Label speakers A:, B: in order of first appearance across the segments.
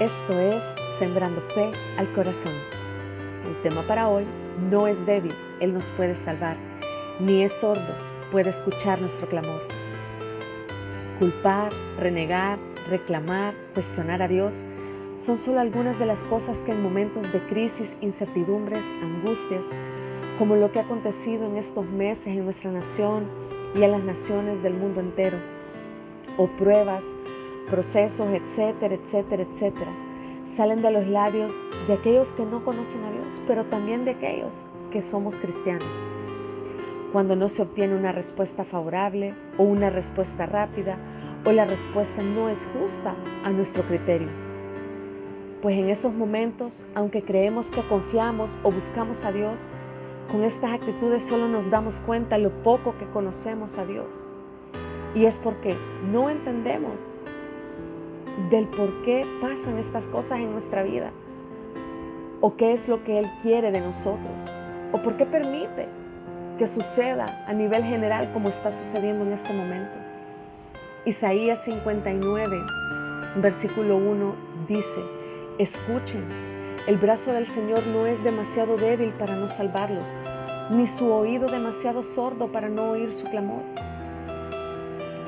A: Esto es Sembrando Fe al Corazón. El tema para hoy no es débil, Él nos puede salvar, ni es sordo, puede escuchar nuestro clamor. Culpar, renegar, reclamar, cuestionar a Dios son solo algunas de las cosas que en momentos de crisis, incertidumbres, angustias, como lo que ha acontecido en estos meses en nuestra nación y en las naciones del mundo entero, o pruebas, procesos, etcétera, etcétera, etcétera, salen de los labios de aquellos que no conocen a Dios, pero también de aquellos que somos cristianos. Cuando no se obtiene una respuesta favorable o una respuesta rápida o la respuesta no es justa a nuestro criterio. Pues en esos momentos, aunque creemos que confiamos o buscamos a Dios, con estas actitudes solo nos damos cuenta lo poco que conocemos a Dios. Y es porque no entendemos del por qué pasan estas cosas en nuestra vida, o qué es lo que Él quiere de nosotros, o por qué permite que suceda a nivel general como está sucediendo en este momento. Isaías 59, versículo 1 dice, escuchen, el brazo del Señor no es demasiado débil para no salvarlos, ni su oído demasiado sordo para no oír su clamor.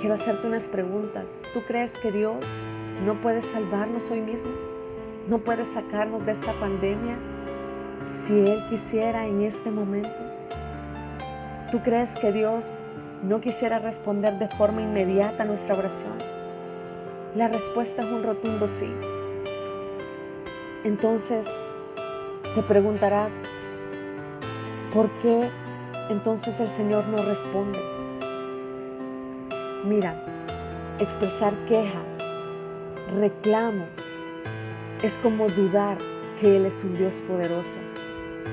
A: Quiero hacerte unas preguntas. ¿Tú crees que Dios no puede salvarnos hoy mismo, no puede sacarnos de esta pandemia si Él quisiera en este momento. ¿Tú crees que Dios no quisiera responder de forma inmediata a nuestra oración? La respuesta es un rotundo sí. Entonces, te preguntarás, ¿por qué entonces el Señor no responde? Mira, expresar queja reclamo es como dudar que Él es un Dios poderoso.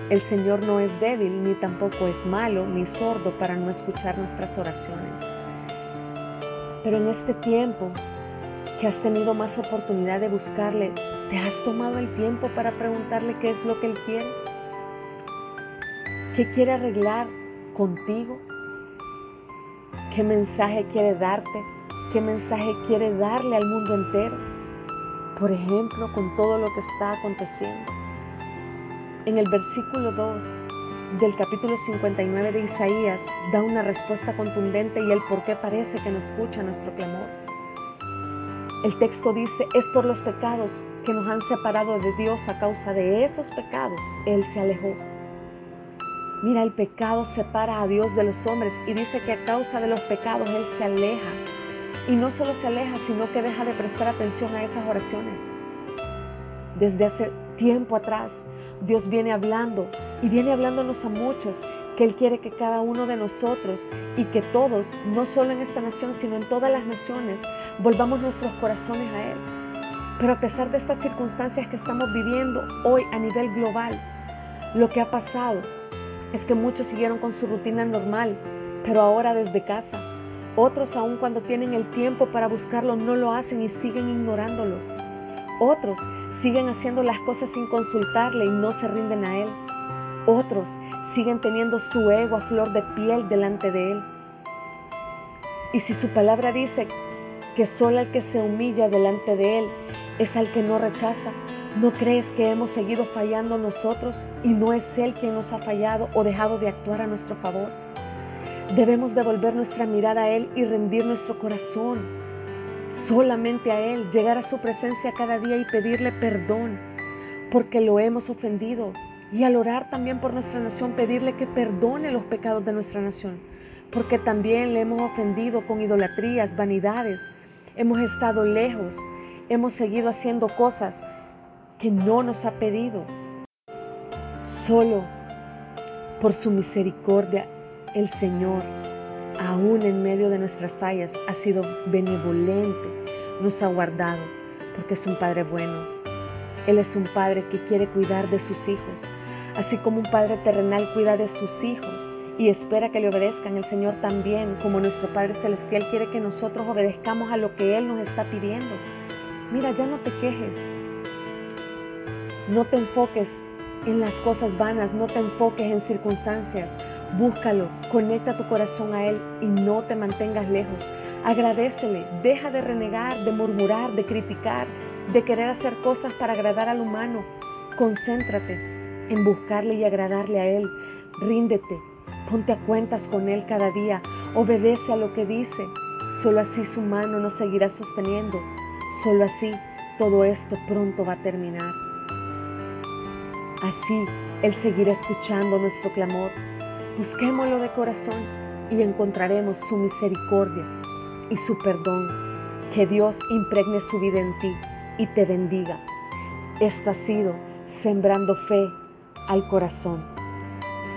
A: El Señor no es débil, ni tampoco es malo, ni sordo para no escuchar nuestras oraciones. Pero en este tiempo que has tenido más oportunidad de buscarle, ¿te has tomado el tiempo para preguntarle qué es lo que Él quiere? ¿Qué quiere arreglar contigo? ¿Qué mensaje quiere darte? ¿Qué mensaje quiere darle al mundo entero? Por ejemplo, con todo lo que está aconteciendo. En el versículo 2 del capítulo 59 de Isaías da una respuesta contundente y el por qué parece que no escucha nuestro clamor. El texto dice, es por los pecados que nos han separado de Dios a causa de esos pecados, Él se alejó. Mira, el pecado separa a Dios de los hombres y dice que a causa de los pecados Él se aleja y no solo se aleja, sino que deja de prestar atención a esas oraciones. Desde hace tiempo atrás, Dios viene hablando y viene hablándonos a muchos que Él quiere que cada uno de nosotros y que todos, no solo en esta nación, sino en todas las naciones, volvamos nuestros corazones a Él. Pero a pesar de estas circunstancias que estamos viviendo hoy a nivel global, lo que ha pasado es que muchos siguieron con su rutina normal, pero ahora desde casa otros aun cuando tienen el tiempo para buscarlo no lo hacen y siguen ignorándolo. Otros siguen haciendo las cosas sin consultarle y no se rinden a Él. Otros siguen teniendo su ego a flor de piel delante de Él. Y si su palabra dice que solo el que se humilla delante de Él es al que no rechaza, ¿no crees que hemos seguido fallando nosotros y no es Él quien nos ha fallado o dejado de actuar a nuestro favor? Debemos devolver nuestra mirada a Él y rendir nuestro corazón solamente a Él, llegar a su presencia cada día y pedirle perdón porque lo hemos ofendido. Y al orar también por nuestra nación, pedirle que perdone los pecados de nuestra nación, porque también le hemos ofendido con idolatrías, vanidades. Hemos estado lejos, hemos seguido haciendo cosas que no nos ha pedido. Solo por su misericordia el Señor, aún en medio de nuestras fallas, ha sido benevolente, nos ha guardado, porque es un Padre bueno. Él es un Padre que quiere cuidar de sus hijos, así como un Padre terrenal cuida de sus hijos y espera que le obedezcan. El Señor también, como nuestro Padre Celestial, quiere que nosotros obedezcamos a lo que Él nos está pidiendo. Mira, ya no te quejes. No te enfoques en las cosas vanas, no te enfoques en circunstancias. Búscalo, conecta tu corazón a Él y no te mantengas lejos. Agradecele, deja de renegar, de murmurar, de criticar, de querer hacer cosas para agradar al humano. Concéntrate en buscarle y agradarle a Él. Ríndete, ponte a cuentas con Él cada día, obedece a lo que dice. Solo así su mano nos seguirá sosteniendo. Solo así todo esto pronto va a terminar. Así Él seguirá escuchando nuestro clamor. Busquémoslo de corazón y encontraremos su misericordia y su perdón. Que Dios impregne su vida en ti y te bendiga. Esto ha sido Sembrando Fe al Corazón.